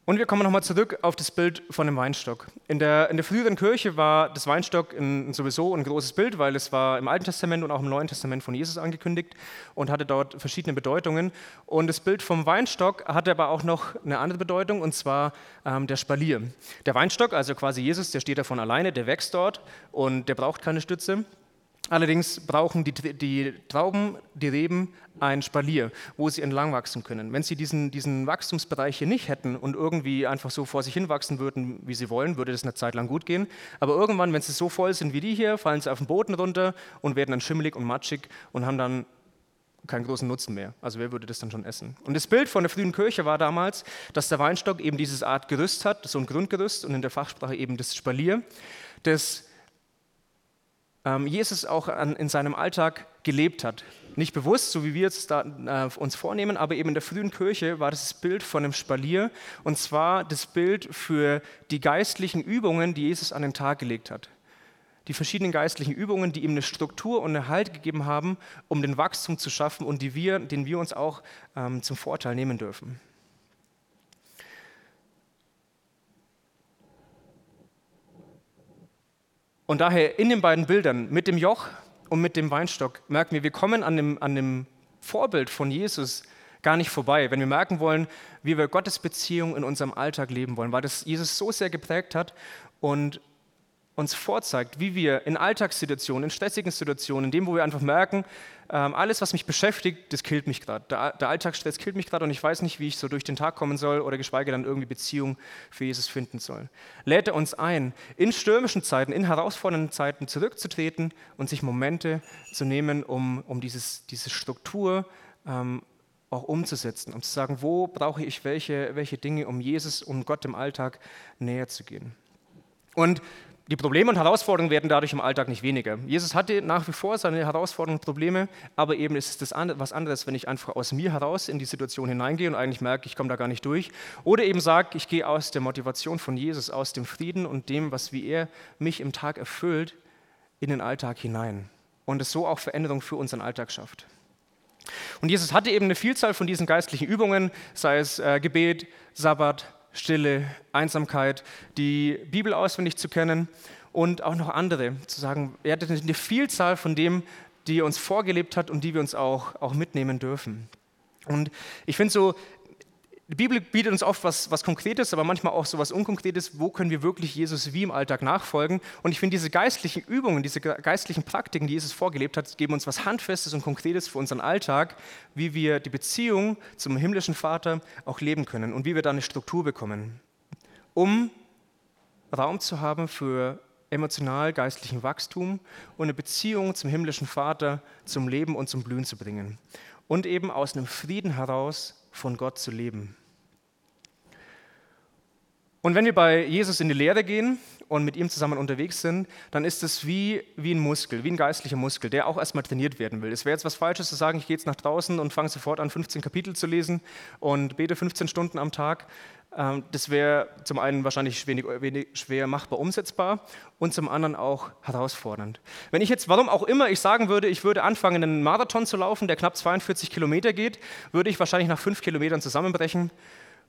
Und wir kommen nochmal zurück auf das Bild von dem Weinstock. In der, in der früheren Kirche war das Weinstock ein, sowieso ein großes Bild, weil es war im Alten Testament und auch im Neuen Testament von Jesus angekündigt und hatte dort verschiedene Bedeutungen. Und das Bild vom Weinstock hatte aber auch noch eine andere Bedeutung, und zwar ähm, der Spalier. Der Weinstock, also quasi Jesus, der steht davon alleine, der wächst dort und der braucht keine Stütze. Allerdings brauchen die, die, Trauben, die Reben ein Spalier, wo sie entlang wachsen können. Wenn sie diesen, diesen Wachstumsbereich hier nicht hätten und irgendwie einfach so vor sich hin wachsen würden, wie sie wollen, würde das eine Zeit lang gut gehen. Aber irgendwann, wenn sie so voll sind wie die hier, fallen sie auf den Boden runter und werden dann schimmelig und matschig und haben dann keinen großen Nutzen mehr. Also wer würde das dann schon essen? Und das Bild von der frühen Kirche war damals, dass der Weinstock eben dieses Art Gerüst hat, so ein Grundgerüst und in der Fachsprache eben das Spalier, das ähm, Jesus auch an, in seinem Alltag gelebt hat. Nicht bewusst, so wie wir es da, äh, uns vornehmen, aber eben in der frühen Kirche war das, Bild von einem Spalier und zwar das Bild für die geistlichen Übungen, die Jesus an den Tag gelegt hat. Die verschiedenen geistlichen Übungen, die ihm eine Struktur und eine Halt gegeben haben, um den Wachstum zu schaffen und die wir, den wir uns auch ähm, zum Vorteil nehmen dürfen. Und daher in den beiden Bildern mit dem Joch und mit dem Weinstock merken wir, wir kommen an dem, an dem Vorbild von Jesus gar nicht vorbei, wenn wir merken wollen, wie wir Gottes Beziehung in unserem Alltag leben wollen, weil das Jesus so sehr geprägt hat und uns vorzeigt, wie wir in Alltagssituationen, in stressigen Situationen, in dem, wo wir einfach merken, ähm, alles, was mich beschäftigt, das killt mich gerade. Der, Alltagsstress killt mich gerade und ich weiß nicht, wie ich so durch den Tag kommen soll oder geschweige dann irgendwie Beziehung für Jesus finden soll. Lädt er uns ein, in stürmischen Zeiten, in herausfordernden Zeiten zurückzutreten und sich Momente zu nehmen, um, um dieses, diese Struktur ähm, auch umzusetzen, um zu sagen, wo brauche ich welche, welche Dinge, um Jesus und Gott im Alltag näher zu gehen. Und die Probleme und Herausforderungen werden dadurch im Alltag nicht weniger. Jesus hatte nach wie vor seine Herausforderungen und Probleme, aber eben ist es das was anderes, wenn ich einfach aus mir heraus in die Situation hineingehe und eigentlich merke, ich komme da gar nicht durch. Oder eben sage, ich gehe aus der Motivation von Jesus, aus dem Frieden und dem, was wie er mich im Tag erfüllt, in den Alltag hinein. Und es so auch Veränderung für unseren Alltag schafft. Und Jesus hatte eben eine Vielzahl von diesen geistlichen Übungen, sei es äh, Gebet, Sabbat, Stille, Einsamkeit, die Bibel auswendig zu kennen und auch noch andere, zu sagen, er hat eine Vielzahl von dem, die er uns vorgelebt hat und die wir uns auch, auch mitnehmen dürfen. Und ich finde so, die Bibel bietet uns oft was, was Konkretes, aber manchmal auch so was Unkonkretes. Wo können wir wirklich Jesus wie im Alltag nachfolgen? Und ich finde, diese geistlichen Übungen, diese geistlichen Praktiken, die Jesus vorgelebt hat, geben uns was Handfestes und Konkretes für unseren Alltag, wie wir die Beziehung zum himmlischen Vater auch leben können und wie wir da eine Struktur bekommen, um Raum zu haben für emotional-geistlichen Wachstum und eine Beziehung zum himmlischen Vater zum Leben und zum Blühen zu bringen. Und eben aus einem Frieden heraus von Gott zu leben. Und wenn wir bei Jesus in die Lehre gehen und mit ihm zusammen unterwegs sind, dann ist es wie, wie ein Muskel, wie ein geistlicher Muskel, der auch erstmal trainiert werden will. Es wäre jetzt was Falsches zu sagen, ich gehe jetzt nach draußen und fange sofort an, 15 Kapitel zu lesen und bete 15 Stunden am Tag. Ähm, das wäre zum einen wahrscheinlich wenig, wenig schwer machbar umsetzbar und zum anderen auch herausfordernd. Wenn ich jetzt, warum auch immer, ich sagen würde, ich würde anfangen, einen Marathon zu laufen, der knapp 42 Kilometer geht, würde ich wahrscheinlich nach fünf Kilometern zusammenbrechen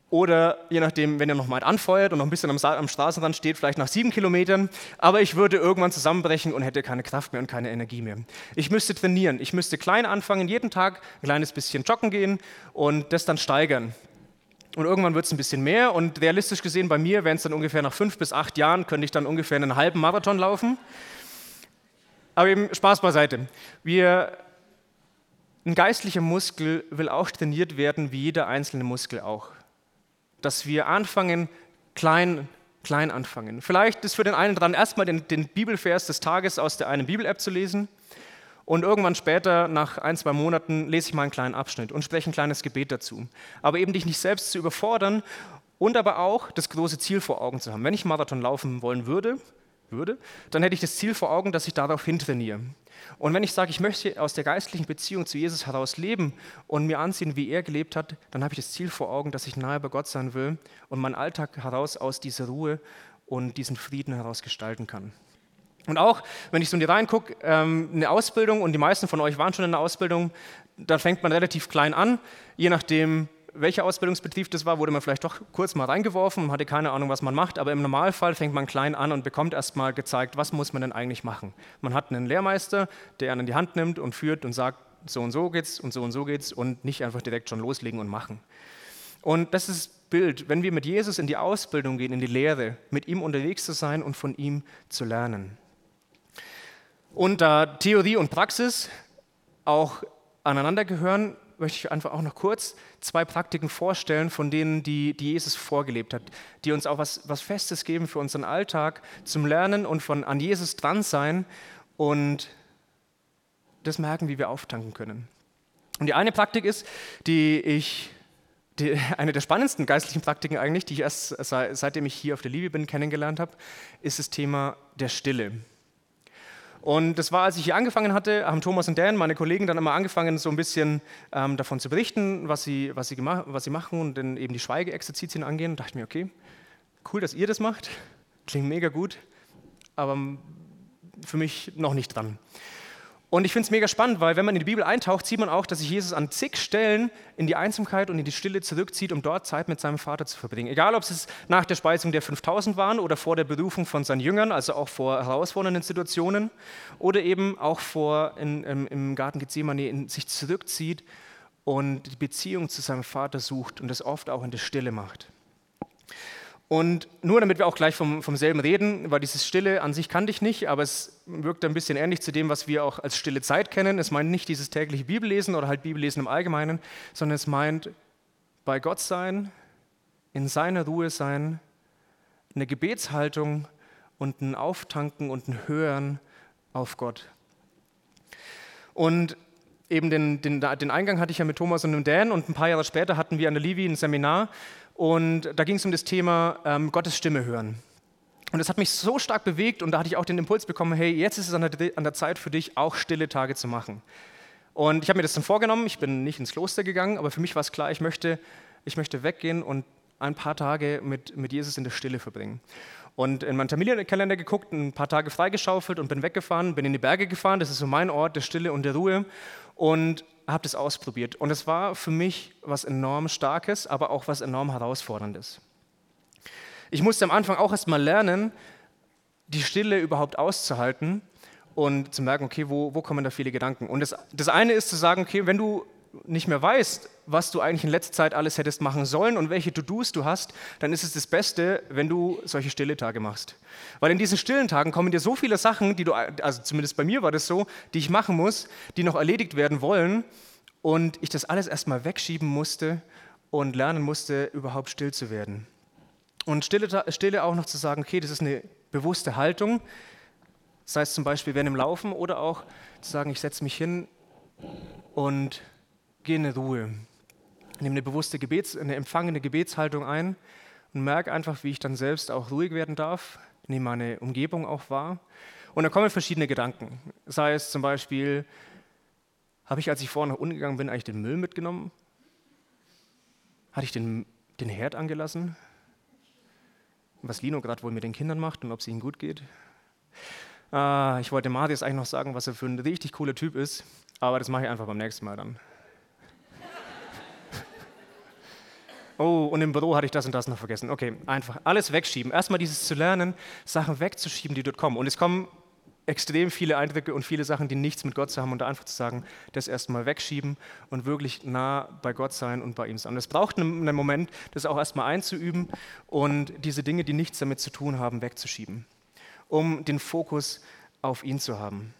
oder je nachdem, wenn ihr noch mal anfeuert und noch ein bisschen am, am, Straßenrand steht, vielleicht nach sieben Kilometern. Aber ich würde irgendwann zusammenbrechen und hätte keine Kraft mehr und keine Energie mehr. Ich müsste trainieren. Ich müsste klein anfangen, jeden Tag ein kleines bisschen joggen gehen und das dann steigern. Und irgendwann wird es ein bisschen mehr und realistisch gesehen bei mir wären es dann ungefähr nach fünf bis acht Jahren, könnte ich dann ungefähr einen halben Marathon laufen. Aber eben Spaß beiseite. Wir, ein geistlicher Muskel will auch trainiert werden, wie jeder einzelne Muskel auch dass wir anfangen, klein, klein anfangen. Vielleicht ist für den einen dran, erstmal den, den Bibelvers des Tages aus der einen Bibel-App zu lesen. Und irgendwann später, nach ein, zwei Monaten, lese ich mal einen kleinen Abschnitt und spreche ein kleines Gebet dazu. Aber eben dich nicht selbst zu überfordern und aber auch das große Ziel vor Augen zu haben. Wenn ich Marathon laufen wollen würde, würde, dann hätte ich das Ziel vor Augen, dass ich darauf hintrainiere. Und wenn ich sage, ich möchte aus der geistlichen Beziehung zu Jesus heraus leben und mir ansehen, wie er gelebt hat, dann habe ich das Ziel vor Augen, dass ich nahe bei Gott sein will und meinen Alltag heraus aus dieser Ruhe und diesen Frieden heraus gestalten kann. Und auch, wenn ich so in die Reihen gucke, ähm, eine Ausbildung, und die meisten von euch waren schon in der Ausbildung, dann fängt man relativ klein an, je nachdem, welcher Ausbildungsbetrieb das war, wurde man vielleicht doch kurz mal reingeworfen und hatte keine Ahnung, was man macht. Aber im Normalfall fängt man klein an und bekommt erst mal gezeigt, was muss man denn eigentlich machen. Man hat einen Lehrmeister, der einen in die Hand nimmt und führt und sagt, so und so geht's und so und so geht's und nicht einfach direkt schon loslegen und machen. Und das ist das Bild, wenn wir mit Jesus in die Ausbildung gehen, in die Lehre, mit ihm unterwegs zu sein und von ihm zu lernen. Und da Theorie und Praxis auch aneinander gehören, möchte ich einfach auch noch kurz zwei Praktiken vorstellen, von denen, die, die Jesus vorgelebt hat, die uns auch was, was Festes geben für unseren Alltag, zum Lernen und von an Jesus dran sein und das merken, wie wir auftanken können. Und die eine Praktik ist, die ich, die, *laughs* eine der spannendsten geistlichen Praktiken eigentlich, die ich erst seitdem ich hier auf der Liebe bin kennengelernt habe, ist das Thema der Stille. Und das war, als ich hier angefangen hatte, haben Thomas und Dan, meine Kollegen, dann immer angefangen, so ein bisschen ähm, davon zu berichten, was sie, was, sie was sie machen und dann eben die Schweigeexerzitien angehen. Und dachte ich mir, okay, cool, dass ihr das macht, klingt mega gut, aber für mich noch nicht dran. Und ich finde es mega spannend, weil wenn man in die Bibel eintaucht, sieht man auch, dass sich Jesus an zig Stellen in die Einsamkeit und in die Stille zurückzieht, um dort Zeit mit seinem Vater zu verbringen. Egal, ob es nach der Speisung der 5000 waren oder vor der Berufung von seinen Jüngern, also auch vor herausfordernden Situationen oder eben auch vor in, im, im Garten Gethsemane in sich zurückzieht und die Beziehung zu seinem Vater sucht und das oft auch in der Stille macht. Und nur damit wir auch gleich vom, vom selben reden, weil dieses Stille an sich kannte ich nicht, aber es wirkt ein bisschen ähnlich zu dem, was wir auch als stille Zeit kennen. Es meint nicht dieses tägliche Bibellesen oder halt Bibellesen im Allgemeinen, sondern es meint bei Gott sein, in seiner Ruhe sein, eine Gebetshaltung und ein Auftanken und ein Hören auf Gott. Und eben den, den, den Eingang hatte ich ja mit Thomas und dem Dan und ein paar Jahre später hatten wir an der Livi ein Seminar und da ging es um das Thema ähm, Gottes Stimme hören. Und das hat mich so stark bewegt und da hatte ich auch den Impuls bekommen, hey, jetzt ist es an der, an der Zeit für dich, auch stille Tage zu machen. Und ich habe mir das dann vorgenommen, ich bin nicht ins Kloster gegangen, aber für mich war es klar, ich möchte, ich möchte weggehen und ein paar Tage mit, mit Jesus in der Stille verbringen. Und in meinen Familienkalender geguckt, ein paar Tage freigeschaufelt und bin weggefahren, bin in die Berge gefahren, das ist so mein Ort der Stille und der Ruhe. Und habe das ausprobiert und es war für mich was enorm Starkes, aber auch was enorm Herausforderndes. Ich musste am Anfang auch erst mal lernen, die Stille überhaupt auszuhalten und zu merken, okay, wo, wo kommen da viele Gedanken. Und das, das eine ist zu sagen, okay, wenn du nicht mehr weißt, was du eigentlich in letzter Zeit alles hättest machen sollen und welche To-Dos du hast, dann ist es das Beste, wenn du solche stille Tage machst. Weil in diesen stillen Tagen kommen dir so viele Sachen, die du, also zumindest bei mir war das so, die ich machen muss, die noch erledigt werden wollen und ich das alles erstmal wegschieben musste und lernen musste, überhaupt still zu werden. Und Stille, Stille auch noch zu sagen, okay, das ist eine bewusste Haltung, sei es zum Beispiel während dem Laufen oder auch zu sagen, ich setze mich hin und gehe in Ruhe. Nehme eine bewusste Gebets-, eine empfangene Gebetshaltung ein und merke einfach, wie ich dann selbst auch ruhig werden darf, nehme meine Umgebung auch wahr. Und dann kommen verschiedene Gedanken. Sei es zum Beispiel, habe ich, als ich vorher nach unten bin, eigentlich den Müll mitgenommen? Hatte ich den, den Herd angelassen? Was Lino gerade wohl mit den Kindern macht und ob es ihnen gut geht? Ah, ich wollte Marius eigentlich noch sagen, was er für ein richtig cooler Typ ist, aber das mache ich einfach beim nächsten Mal dann. Oh, und im Büro hatte ich das und das noch vergessen. Okay, einfach alles wegschieben. Erstmal dieses zu lernen, Sachen wegzuschieben, die dort kommen. Und es kommen extrem viele Eindrücke und viele Sachen, die nichts mit Gott zu haben und da einfach zu sagen, das erstmal wegschieben und wirklich nah bei Gott sein und bei ihm sein. Es braucht einen Moment, das auch erstmal einzuüben und diese Dinge, die nichts damit zu tun haben, wegzuschieben, um den Fokus auf ihn zu haben.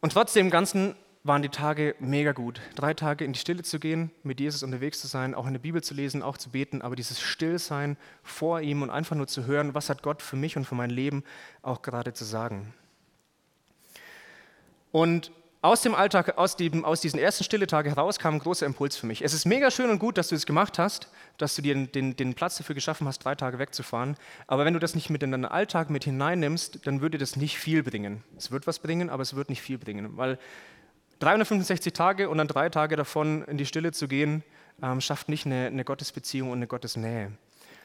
Und trotzdem Ganzen waren die Tage mega gut. Drei Tage in die Stille zu gehen, mit Jesus unterwegs zu sein, auch in der Bibel zu lesen, auch zu beten, aber dieses Stillsein vor ihm und einfach nur zu hören, was hat Gott für mich und für mein Leben auch gerade zu sagen. Und aus dem Alltag, aus, dem, aus diesen ersten Stille-Tagen heraus kam ein großer Impuls für mich. Es ist mega schön und gut, dass du es gemacht hast, dass du dir den, den, Platz dafür geschaffen hast, drei Tage wegzufahren. Aber wenn du das nicht mit in deinen Alltag mit hineinnimmst, dann würde das nicht viel bringen. Es wird was bringen, aber es wird nicht viel bringen, weil 365 Tage und dann drei Tage davon in die Stille zu gehen, ähm, schafft nicht eine, eine, Gottesbeziehung und eine Gottesnähe.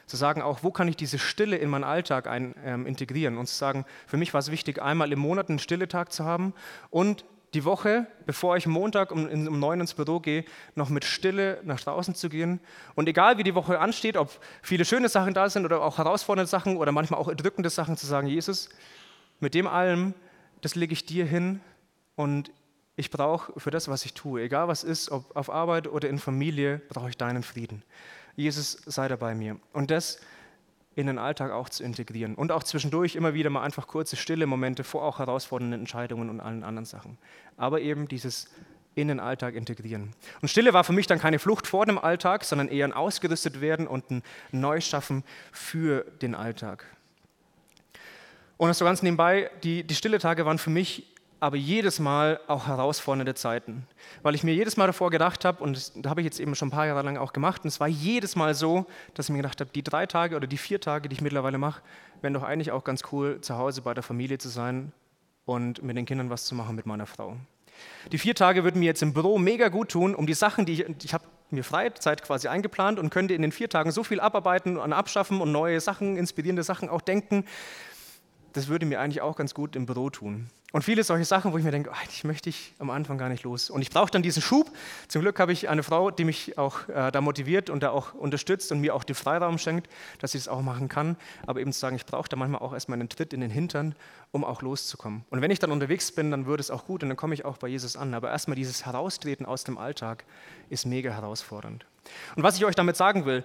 Zu sagen auch, wo kann ich diese Stille in meinen Alltag ein, ähm, integrieren und zu sagen, für mich war es wichtig, einmal im Monat einen Stilletag zu haben und die Woche, bevor ich Montag um, um neun ins Büro gehe, noch mit Stille nach draußen zu gehen. Und egal wie die Woche ansteht, ob viele schöne Sachen da sind oder auch herausfordernde Sachen oder manchmal auch erdrückende Sachen, zu sagen, Jesus, mit dem allem, das lege ich dir hin und ich brauche für das, was ich tue, egal was ist, ob auf Arbeit oder in Familie, brauche ich deinen Frieden. Jesus, sei da bei mir. Und das in den Alltag auch zu integrieren und auch zwischendurch immer wieder mal einfach kurze, stille Momente vor auch herausfordernden Entscheidungen und allen anderen Sachen. Aber eben dieses in den Alltag integrieren. Und Stille war für mich dann keine Flucht vor dem Alltag, sondern eher ein ausgerüstet werden und ein Neuschaffen für den Alltag. Und so ganz nebenbei, die, die stille Tage waren für mich aber jedes Mal auch herausfordernde Zeiten. Weil ich mir jedes Mal davor gedacht habe, und das habe ich jetzt eben schon ein paar Jahre lang auch gemacht, und es war jedes Mal so, dass ich mir gedacht habe, die drei Tage oder die vier Tage, die ich mittlerweile mache, wären doch eigentlich auch ganz cool, zu Hause bei der Familie zu sein und mit den Kindern was zu machen mit meiner Frau. Die vier Tage würden mir jetzt im Büro mega gut tun, um die Sachen, die ich, ich habe mir Freizeit quasi eingeplant und könnte in den vier Tagen so viel abarbeiten und abschaffen und neue Sachen, inspirierende Sachen auch denken. Das würde mir eigentlich auch ganz gut im Büro tun. Und viele solche Sachen, wo ich mir denke, eigentlich möchte ich am Anfang gar nicht los. Und ich brauche dann diesen Schub. Zum Glück habe ich eine Frau, die mich auch äh, da motiviert und da auch unterstützt und mir auch den Freiraum schenkt, dass ich es auch machen kann. Aber eben zu sagen, ich brauche da manchmal auch erstmal einen Tritt in den Hintern, um auch loszukommen. Und wenn ich dann unterwegs bin, dann wird es auch gut und dann komme ich auch bei Jesus an. Aber erstmal dieses Heraustreten aus dem Alltag ist mega herausfordernd. Und was ich euch damit sagen will,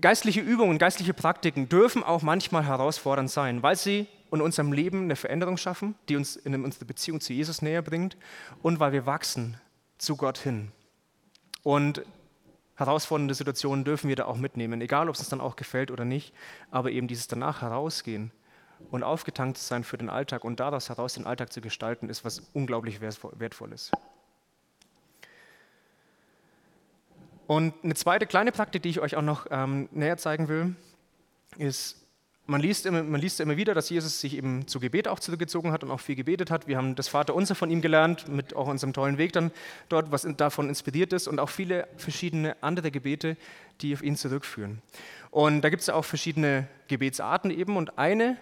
geistliche Übungen, geistliche Praktiken dürfen auch manchmal herausfordernd sein, weil sie in unserem Leben eine Veränderung schaffen, die uns in unsere Beziehung zu Jesus näher bringt und weil wir wachsen zu Gott hin. Und herausfordernde Situationen dürfen wir da auch mitnehmen, egal ob es uns dann auch gefällt oder nicht, aber eben dieses danach herausgehen und aufgetankt sein für den Alltag und daraus heraus den Alltag zu gestalten, ist was unglaublich Wertvolles. Und eine zweite kleine Praktik, die ich euch auch noch ähm, näher zeigen will, ist man liest, immer, man liest immer wieder, dass Jesus sich eben zu Gebet auch zurückgezogen hat und auch viel gebetet hat. Wir haben das Vaterunser von ihm gelernt, mit auch unserem tollen Weg dann dort, was davon inspiriert ist und auch viele verschiedene andere Gebete, die auf ihn zurückführen. Und da gibt es auch verschiedene Gebetsarten eben und eine,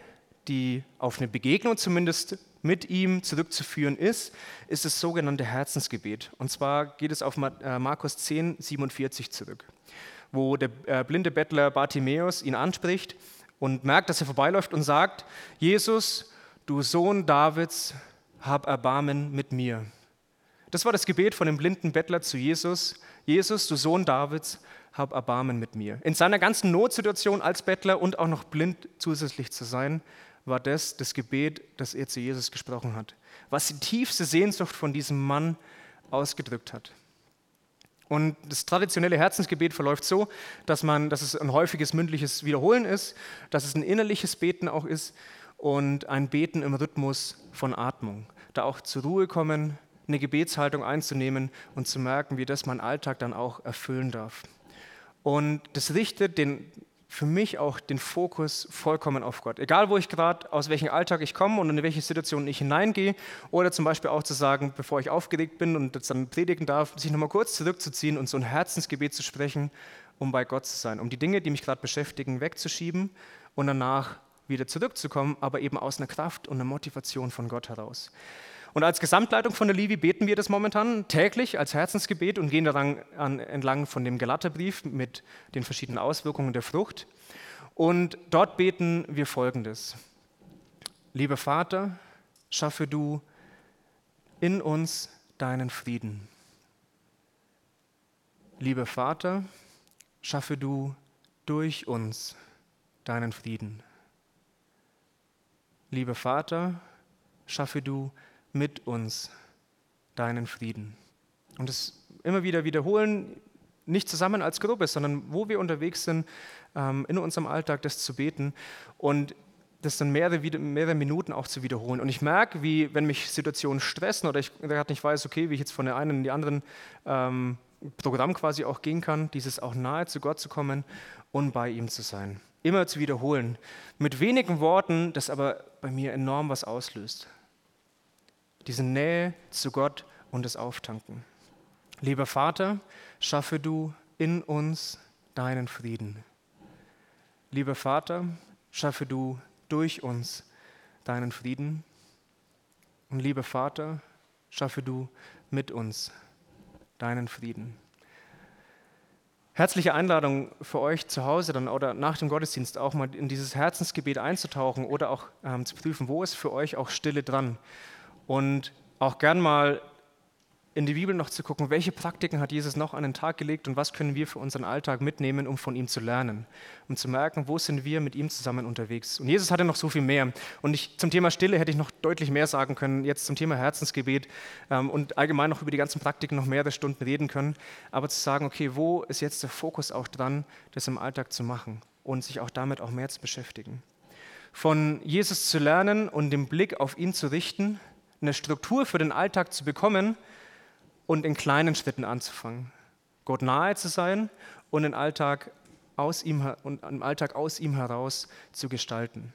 die auf eine Begegnung zumindest mit ihm zurückzuführen ist, ist das sogenannte Herzensgebet. Und zwar geht es auf äh, Markus 10, 47 zurück, wo der äh, blinde Bettler Bartimäus ihn anspricht und merkt, dass er vorbeiläuft und sagt, Jesus, du Sohn Davids, hab Erbarmen mit mir. Das war das Gebet von dem blinden Bettler zu Jesus. Jesus, du Sohn Davids, hab Erbarmen mit mir. In seiner ganzen Notsituation als Bettler und auch noch blind zusätzlich zu sein, war das das Gebet, das er zu Jesus gesprochen hat, was die tiefste Sehnsucht von diesem Mann ausgedrückt hat. Und das traditionelle Herzensgebet verläuft so, dass, man, dass es ein häufiges mündliches Wiederholen ist, dass es ein innerliches Beten auch ist und ein Beten im Rhythmus von Atmung. Da auch zur Ruhe kommen, eine Gebetshaltung einzunehmen und zu merken, wie das mein Alltag dann auch erfüllen darf. Und das richtet den, für mich auch den Fokus vollkommen auf Gott. Egal, wo ich gerade, aus welchem Alltag ich komme und in welche Situation ich hineingehe. Oder zum Beispiel auch zu sagen, bevor ich aufgeregt bin und jetzt dann predigen darf, sich nochmal kurz zurückzuziehen und so ein Herzensgebet zu sprechen, um bei Gott zu sein. Um die Dinge, die mich gerade beschäftigen, wegzuschieben und danach wieder zurückzukommen, aber eben aus einer Kraft und einer Motivation von Gott heraus. Und als Gesamtleitung von der Livi beten wir das momentan täglich als Herzensgebet und gehen daran an, entlang von dem Galaterbrief mit den verschiedenen Auswirkungen der Frucht. Und dort beten wir Folgendes. Lieber Vater, schaffe du in uns deinen Frieden. Lieber Vater, schaffe du durch uns deinen Frieden. Lieber Vater, schaffe du mit uns deinen Frieden. Und das immer wieder wiederholen, nicht zusammen als Gruppe, sondern wo wir unterwegs sind, ähm, in unserem Alltag das zu beten und das dann mehrere, mehrere Minuten auch zu wiederholen. Und ich merke, wie, wenn mich Situationen stressen oder ich gerade nicht weiß, okay, wie ich jetzt von der einen in die anderen ähm, Programm quasi auch gehen kann, dieses auch nahe zu Gott zu kommen und bei ihm zu sein. Immer zu wiederholen. Mit wenigen Worten, das aber bei mir enorm was auslöst diese Nähe zu Gott und das Auftanken. Lieber Vater, schaffe du in uns deinen Frieden. Lieber Vater, schaffe du durch uns deinen Frieden. Und lieber Vater, schaffe du mit uns deinen Frieden. Herzliche Einladung für euch zu Hause dann oder nach dem Gottesdienst auch mal in dieses Herzensgebet einzutauchen oder auch ähm, zu prüfen, wo ist für euch auch Stille dran und auch gern mal in die Bibel noch zu gucken, welche Praktiken hat Jesus noch an den Tag gelegt und was können wir für unseren Alltag mitnehmen, um von ihm zu lernen, um zu merken, wo sind wir mit ihm zusammen unterwegs. Und Jesus hatte noch so viel mehr. Und ich, zum Thema Stille hätte ich noch deutlich mehr sagen können, jetzt zum Thema Herzensgebet ähm, und allgemein noch über die ganzen Praktiken noch mehrere Stunden reden können. Aber zu sagen, okay, wo ist jetzt der Fokus auch dran, das im Alltag zu machen und sich auch damit auch mehr zu beschäftigen. Von Jesus zu lernen und den Blick auf ihn zu richten, eine Struktur für den Alltag zu bekommen und in kleinen Schritten anzufangen. Gott nahe zu sein und den Alltag aus ihm, und im Alltag aus ihm heraus zu gestalten.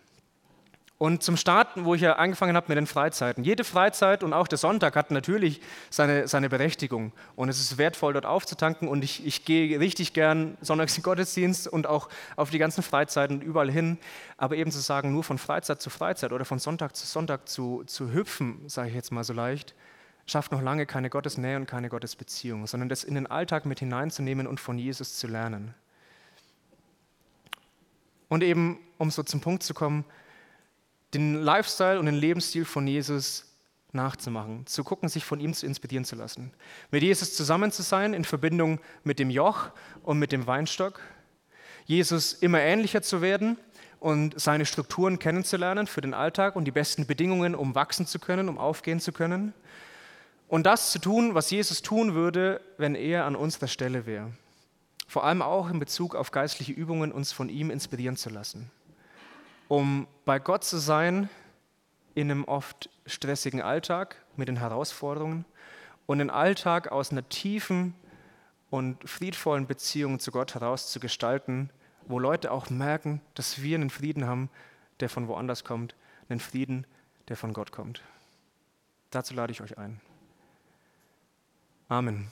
Und zum Starten, wo ich ja angefangen habe mit den Freizeiten. Jede Freizeit und auch der Sonntag hat natürlich seine, seine Berechtigung. Und es ist wertvoll, dort aufzutanken. Und ich, ich gehe richtig gern sonntags in Gottesdienst und auch auf die ganzen Freizeiten überall hin. Aber eben zu sagen, nur von Freizeit zu Freizeit oder von Sonntag zu Sonntag zu, zu hüpfen, sage ich jetzt mal so leicht, schafft noch lange keine Gottesnähe und keine Gottesbeziehung, sondern das in den Alltag mit hineinzunehmen und von Jesus zu lernen. Und eben, um so zum Punkt zu kommen, den Lifestyle und den Lebensstil von Jesus nachzumachen, zu gucken, sich von ihm zu inspirieren zu lassen. Mit Jesus zusammen zu sein in Verbindung mit dem Joch und mit dem Weinstock. Jesus immer ähnlicher zu werden und seine Strukturen kennenzulernen für den Alltag und die besten Bedingungen, um wachsen zu können, um aufgehen zu können. Und das zu tun, was Jesus tun würde, wenn er an unserer Stelle wäre. Vor allem auch in Bezug auf geistliche Übungen, uns von ihm inspirieren zu lassen um bei Gott zu sein in einem oft stressigen Alltag mit den Herausforderungen und den Alltag aus einer tiefen und friedvollen Beziehung zu Gott heraus zu gestalten, wo Leute auch merken, dass wir einen Frieden haben, der von woanders kommt, einen Frieden, der von Gott kommt. Dazu lade ich euch ein. Amen.